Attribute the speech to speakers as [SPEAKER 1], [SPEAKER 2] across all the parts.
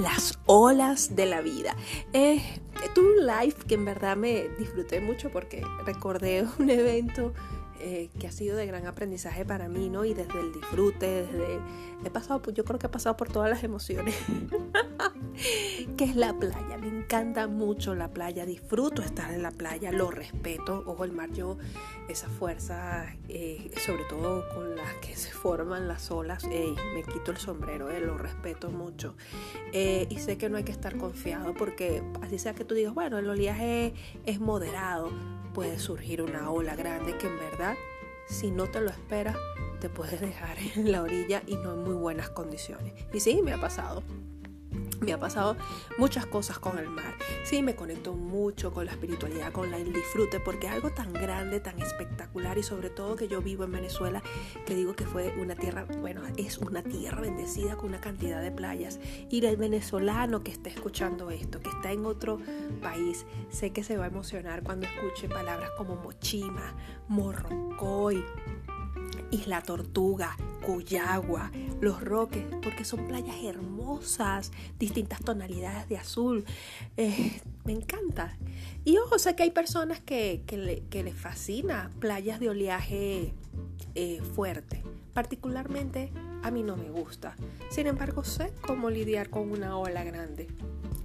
[SPEAKER 1] las olas de la vida. Eh, tuve un live que en verdad me disfruté mucho porque recordé un evento eh, que ha sido de gran aprendizaje para mí, ¿no? Y desde el disfrute, desde... He pasado, yo creo que he pasado por todas las emociones, que es la playa. Me encanta mucho la playa, disfruto estar en la playa, lo respeto. Ojo, el mar, yo, esa fuerza, eh, sobre todo con las que se forman las olas, me quito el sombrero, eh, lo respeto mucho. y sé que no hay que estar confiado porque así sea que tú digas, bueno, el oleaje es moderado, puede surgir una ola grande que en verdad, si no te lo esperas, te puedes dejar en la orilla y no en muy buenas condiciones. Y sí, me ha pasado me ha pasado muchas cosas con el mar. Sí, me conecto mucho con la espiritualidad, con el disfrute, porque algo tan grande, tan espectacular y sobre todo que yo vivo en Venezuela, que digo que fue una tierra, bueno, es una tierra bendecida con una cantidad de playas. Y el venezolano que esté escuchando esto, que está en otro país, sé que se va a emocionar cuando escuche palabras como mochima, morrocoy, Isla Tortuga, Cuyagua, Los Roques, porque son playas hermosas, distintas tonalidades de azul. Eh, me encanta. Y ojo, sé que hay personas que, les fascina playas de oleaje eh, fuerte. Particularmente a mí no me gusta. Sin embargo, sé cómo lidiar con una ola grande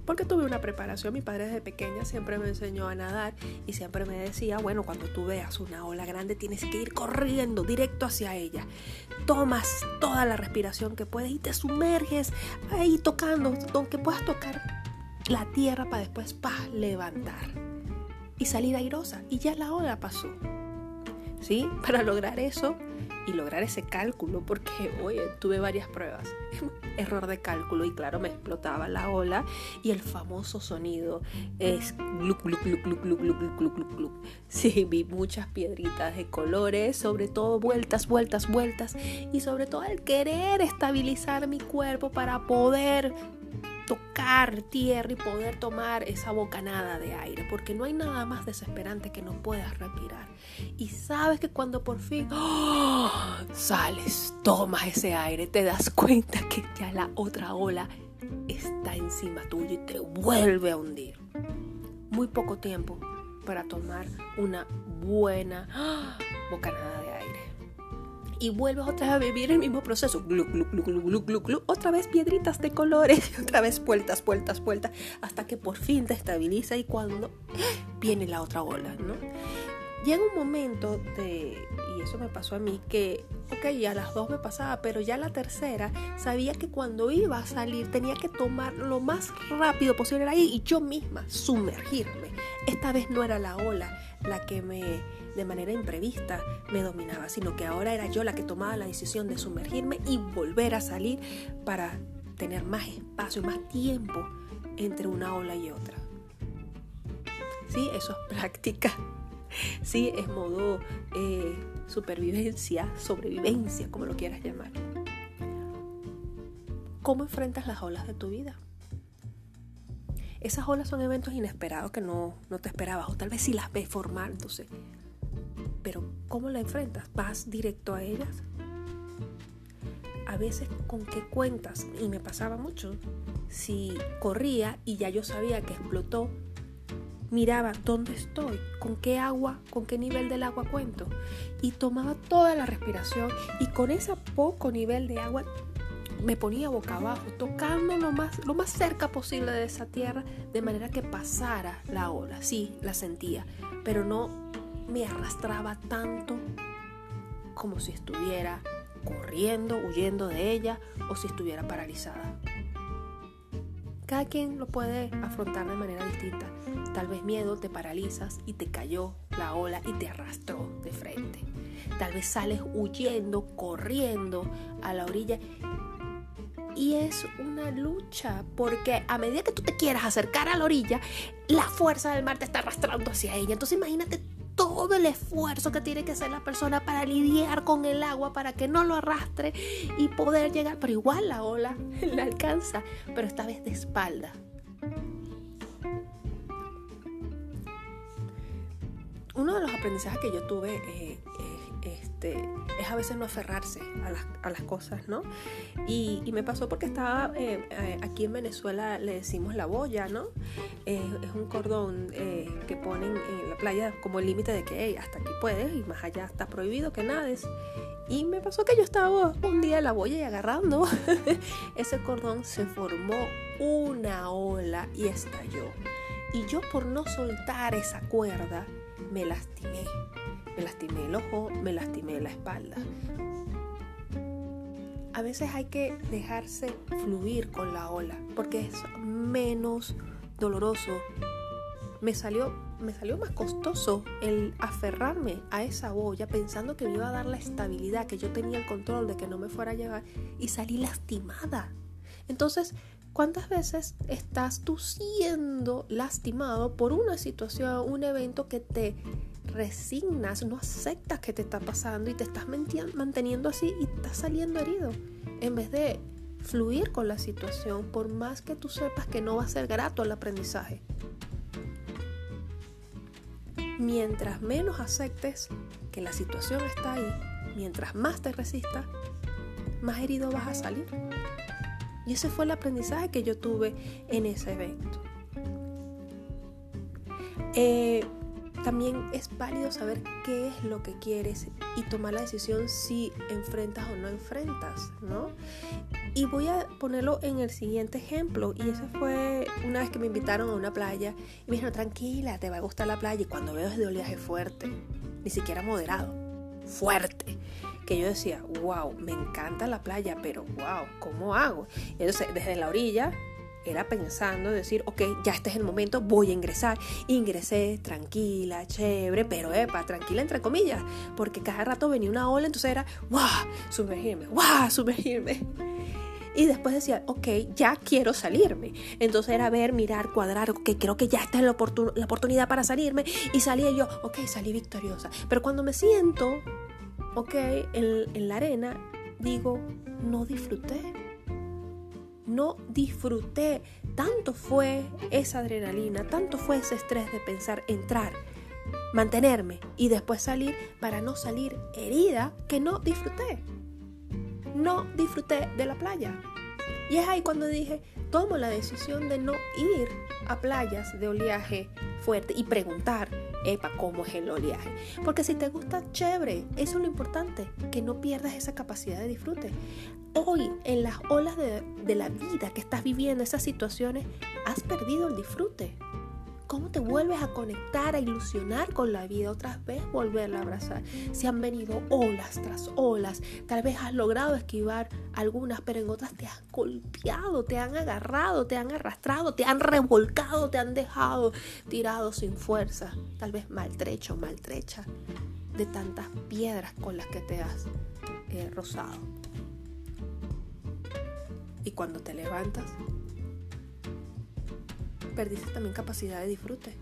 [SPEAKER 1] porque tuve una preparación. Mi padre desde pequeña siempre me enseñó a nadar y siempre me decía, bueno, cuando tú veas una ola grande tienes que ir corriendo directo hacia ella. Tomas toda la respiración que puedes y te sumerges ahí tocando, aunque puedas tocar la tierra para después pa, levantar y salir airosa. Y ya la ola pasó. ¿Sí? Para lograr eso y lograr ese cálculo, porque, oye, tuve varias pruebas. Error de cálculo y claro, me explotaba la ola y el famoso sonido es gluc, gluc, gluc, gluc, gluc, gluc, gluc, gluc, gluc. Sí, vi muchas piedritas de colores, sobre todo vueltas, vueltas, vueltas y sobre todo el querer estabilizar mi cuerpo para poder tocar tierra y poder tomar esa bocanada de aire, porque no hay nada más desesperante que no puedas respirar. Y sabes que cuando por fin ¡oh! sales, tomas ese aire, te das cuenta que ya la otra ola está encima tuyo y te vuelve a hundir. Muy poco tiempo para tomar una buena ¡oh! bocanada de aire y vuelves otra vez a vivir el mismo proceso. Otra vez piedritas de colores, otra vez vueltas, vueltas, vueltas, hasta que por fin te estabiliza y cuando viene la otra ola, ¿no? Llega un momento de, y eso me pasó a mí, que, ok, ya las dos me pasaba, pero ya la tercera sabía que cuando iba a salir tenía que tomar lo más rápido posible ahí y yo misma sumergirme. Esta vez no era la ola la que me de manera imprevista me dominaba, sino que ahora era yo la que tomaba la decisión de sumergirme y volver a salir para tener más espacio, más tiempo entre una ola y otra. Sí, eso es práctica. Sí, es modo eh, supervivencia, sobrevivencia, como lo quieras llamar. ¿Cómo enfrentas las olas de tu vida? Esas olas son eventos inesperados que no, no te esperabas, o tal vez si las ves formándose, pero ¿cómo la enfrentas? ¿Vas directo a ellas? A veces con qué cuentas, y me pasaba mucho, si corría y ya yo sabía que explotó, miraba dónde estoy, con qué agua, con qué nivel del agua cuento, y tomaba toda la respiración y con ese poco nivel de agua me ponía boca abajo, tocando lo más, lo más cerca posible de esa tierra, de manera que pasara la ola. Sí, la sentía, pero no me arrastraba tanto como si estuviera corriendo, huyendo de ella o si estuviera paralizada. Cada quien lo puede afrontar de manera distinta. Tal vez miedo te paralizas y te cayó la ola y te arrastró de frente. Tal vez sales huyendo, corriendo a la orilla. Y es una lucha, porque a medida que tú te quieras acercar a la orilla, la fuerza del mar te está arrastrando hacia ella. Entonces imagínate todo el esfuerzo que tiene que hacer la persona para lidiar con el agua, para que no lo arrastre y poder llegar. Pero igual la ola la alcanza, pero esta vez de espalda. Uno de los aprendizajes que yo tuve eh, este, es a veces no aferrarse a las, cosas, ¿no? Y, me pasó porque estaba eh, eh, aquí en Venezuela, le decimos la boya, ¿no? Eh, es un cordón que ponen en la playa como el límite de que hasta aquí puedes y más allá está prohibido que nades. Y me pasó que yo estaba un día en la boya y agarrando ese cordón se formó una ola y estalló. Y yo por no soltar esa cuerda me lastimé. Me lastimé el ojo, me lastimé la espalda. A veces hay que dejarse fluir con la ola porque es menos doloroso. Me salió, me salió más costoso el aferrarme a esa boya pensando que me iba a dar la estabilidad, que yo tenía el control de que no me fuera a llevar y salí lastimada. Entonces, ¿cuántas veces estás tú siendo lastimado por una situación, un evento que te resignas, no aceptas que te está pasando y te estás manteniendo así y estás saliendo herido. En vez de fluir con la situación, por más que tú sepas que no va a ser grato el aprendizaje. Mientras menos aceptes que la situación está ahí, mientras más te resistas, más herido vas a salir. Y ese fue el aprendizaje que yo tuve en ese evento. Eh, también es válido saber qué es lo que quieres y tomar la decisión si enfrentas o no enfrentas, ¿no? Y voy a ponerlo en el siguiente ejemplo. Y eso fue una vez que me invitaron a una playa. Y me dijeron, tranquila, te va a gustar la playa. Y cuando veo es oleaje fuerte, ni siquiera moderado, fuerte. Que yo decía, wow, me encanta la playa, pero wow, ¿cómo hago? Y entonces, desde la orilla, era pensando, decir, ok, ya este es el momento, voy a ingresar. Ingresé tranquila, chévere, pero epa, tranquila entre comillas, porque cada rato venía una ola, entonces era, ¡guau! Sumergirme, ¡guau! Sumergirme. Y después decía, ok, ya quiero salirme. Entonces era ver, mirar, cuadrar, ok, creo que ya está la, la oportunidad para salirme. Y salía yo, ok, salí victoriosa. Pero cuando me siento, ok, en, en la arena, digo, no disfruté no disfruté. Tanto fue esa adrenalina, tanto fue ese estrés de pensar entrar, mantenerme y después salir para no salir herida que no disfruté. No disfruté de la playa. Y es ahí cuando dije, tomo la decisión de no ir a playas de oleaje fuerte y preguntar, epa, ¿cómo es el oleaje? Porque si te gusta, chévere, eso es lo importante, que no pierdas esa capacidad de disfrute. Hoy, en las olas de, de la vida que estás viviendo, esas situaciones, has perdido el disfrute. ¿Cómo te vuelves a conectar, a ilusionar con la vida? Otra vez volverla a abrazar. Si han venido olas tras olas, tal vez has logrado esquivar algunas, pero en otras te has golpeado, te han agarrado, te han arrastrado, te han revolcado, te han dejado tirado sin fuerza, tal vez maltrecho, maltrecha de tantas piedras con las que te has eh, rozado. Y cuando te levantas, perdiste también capacidad de disfrute.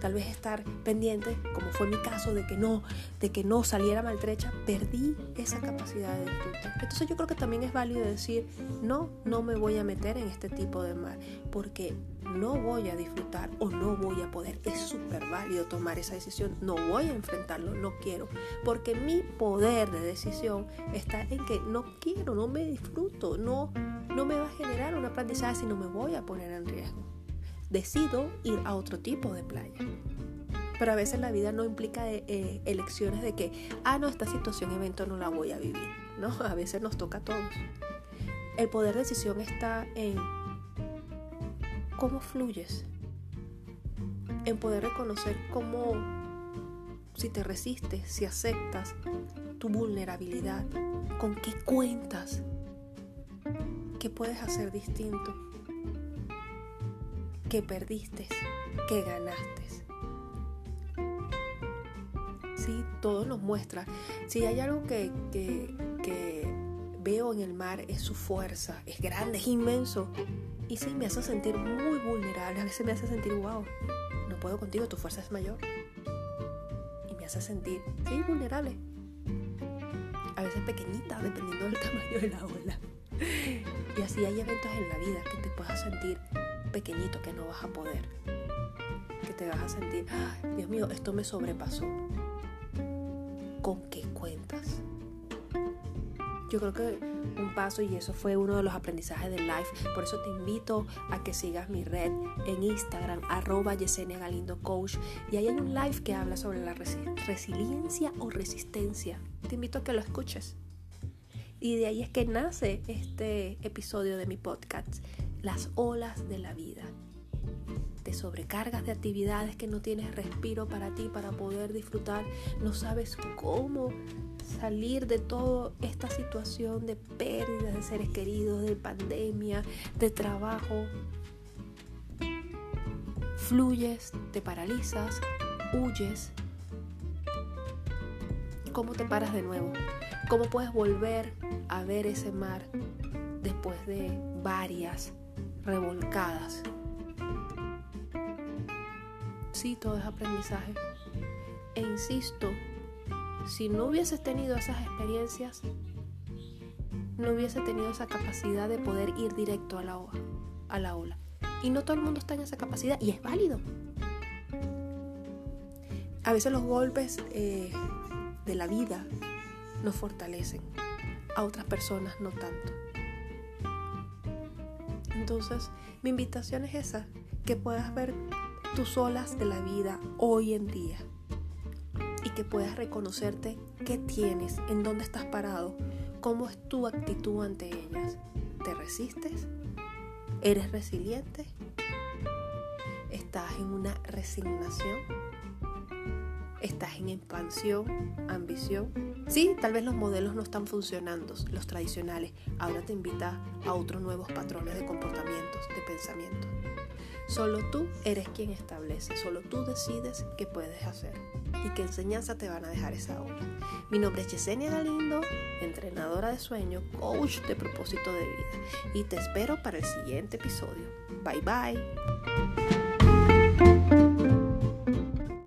[SPEAKER 1] Tal vez estar pendiente, como fue mi caso, de que no, de que no saliera maltrecha, perdí esa capacidad de disfrute. Entonces yo creo que también es válido decir, no, no me voy a meter en este tipo de mar, porque no voy a disfrutar o no voy a poder. Es súper válido tomar esa decisión, no voy a enfrentarlo, no quiero, porque mi poder de decisión está en que no quiero, no me disfruto, no no me va a generar un aprendizaje si no me voy a poner en riesgo. Decido ir a otro tipo de playa. Pero a veces la vida no implica eh, eh, elecciones de que, ah, no, esta situación, evento no la voy a vivir. No, a veces nos toca a todos. El poder de decisión está en cómo fluyes, en poder reconocer cómo, si te resistes, si aceptas tu vulnerabilidad, con qué cuentas, ¿Qué puedes hacer distinto? ¿Qué perdiste? ¿Qué ganaste? Sí, todo nos muestra. Si hay algo que, veo en el mar es su fuerza, es grande, es inmenso. Y sí, me hace sentir muy vulnerable. A veces me hace sentir, wow, no puedo contigo, tu fuerza es mayor. Y me hace sentir, sí, vulnerable. A veces pequeñita, dependiendo del tamaño de la ola. Y así hay eventos en la vida que te puedas sentir pequeñito, que no vas a poder. Que te vas a sentir, Dios mío, esto me sobrepasó. con qué cuentas. Yo creo que un paso y eso fue uno de los aprendizajes del live. Por eso te invito a que sigas mi red en Instagram, arroba Yesenia Galindo Coach. Y ahí hay un live que habla sobre la resiliencia o resistencia. Te invito a que lo escuches. Y de ahí es que nace este episodio de mi podcast, Las olas de la vida. Te sobrecargas de actividades que no tienes respiro para ti, para poder disfrutar. No sabes cómo salir de toda esta situación de pérdida de seres queridos, de pandemia, de trabajo. Fluyes, te paralizas, huyes. ¿Cómo te paras de nuevo? ¿Cómo puedes volver a ver ese mar después de varias revolcadas? Sí, todo es aprendizaje. E insisto, si no hubieses tenido esas experiencias, no hubiese tenido esa capacidad de poder ir directo a la, ola, a la ola. Y no todo el mundo está en esa capacidad y es válido. A veces los golpes eh, de la vida nos fortalecen, a otras personas no tanto. Entonces, mi invitación es esa, que puedas ver tus olas de la vida hoy en día que puedas reconocerte qué tienes, en dónde estás parado, cómo es tu actitud ante ellas. ¿Te resistes? ¿Eres resiliente? ¿Estás en una resignación? ¿Estás en expansión, ambición? Sí, tal vez los modelos no están funcionando, los tradicionales. Ahora te invita a otros nuevos patrones de comportamientos, de pensamiento. Solo tú eres quien establece, solo tú decides qué puedes hacer y qué enseñanza te van a dejar esa obra. Mi nombre es Yesenia Galindo, entrenadora de sueño, coach de propósito de vida y te espero para el siguiente episodio. Bye bye.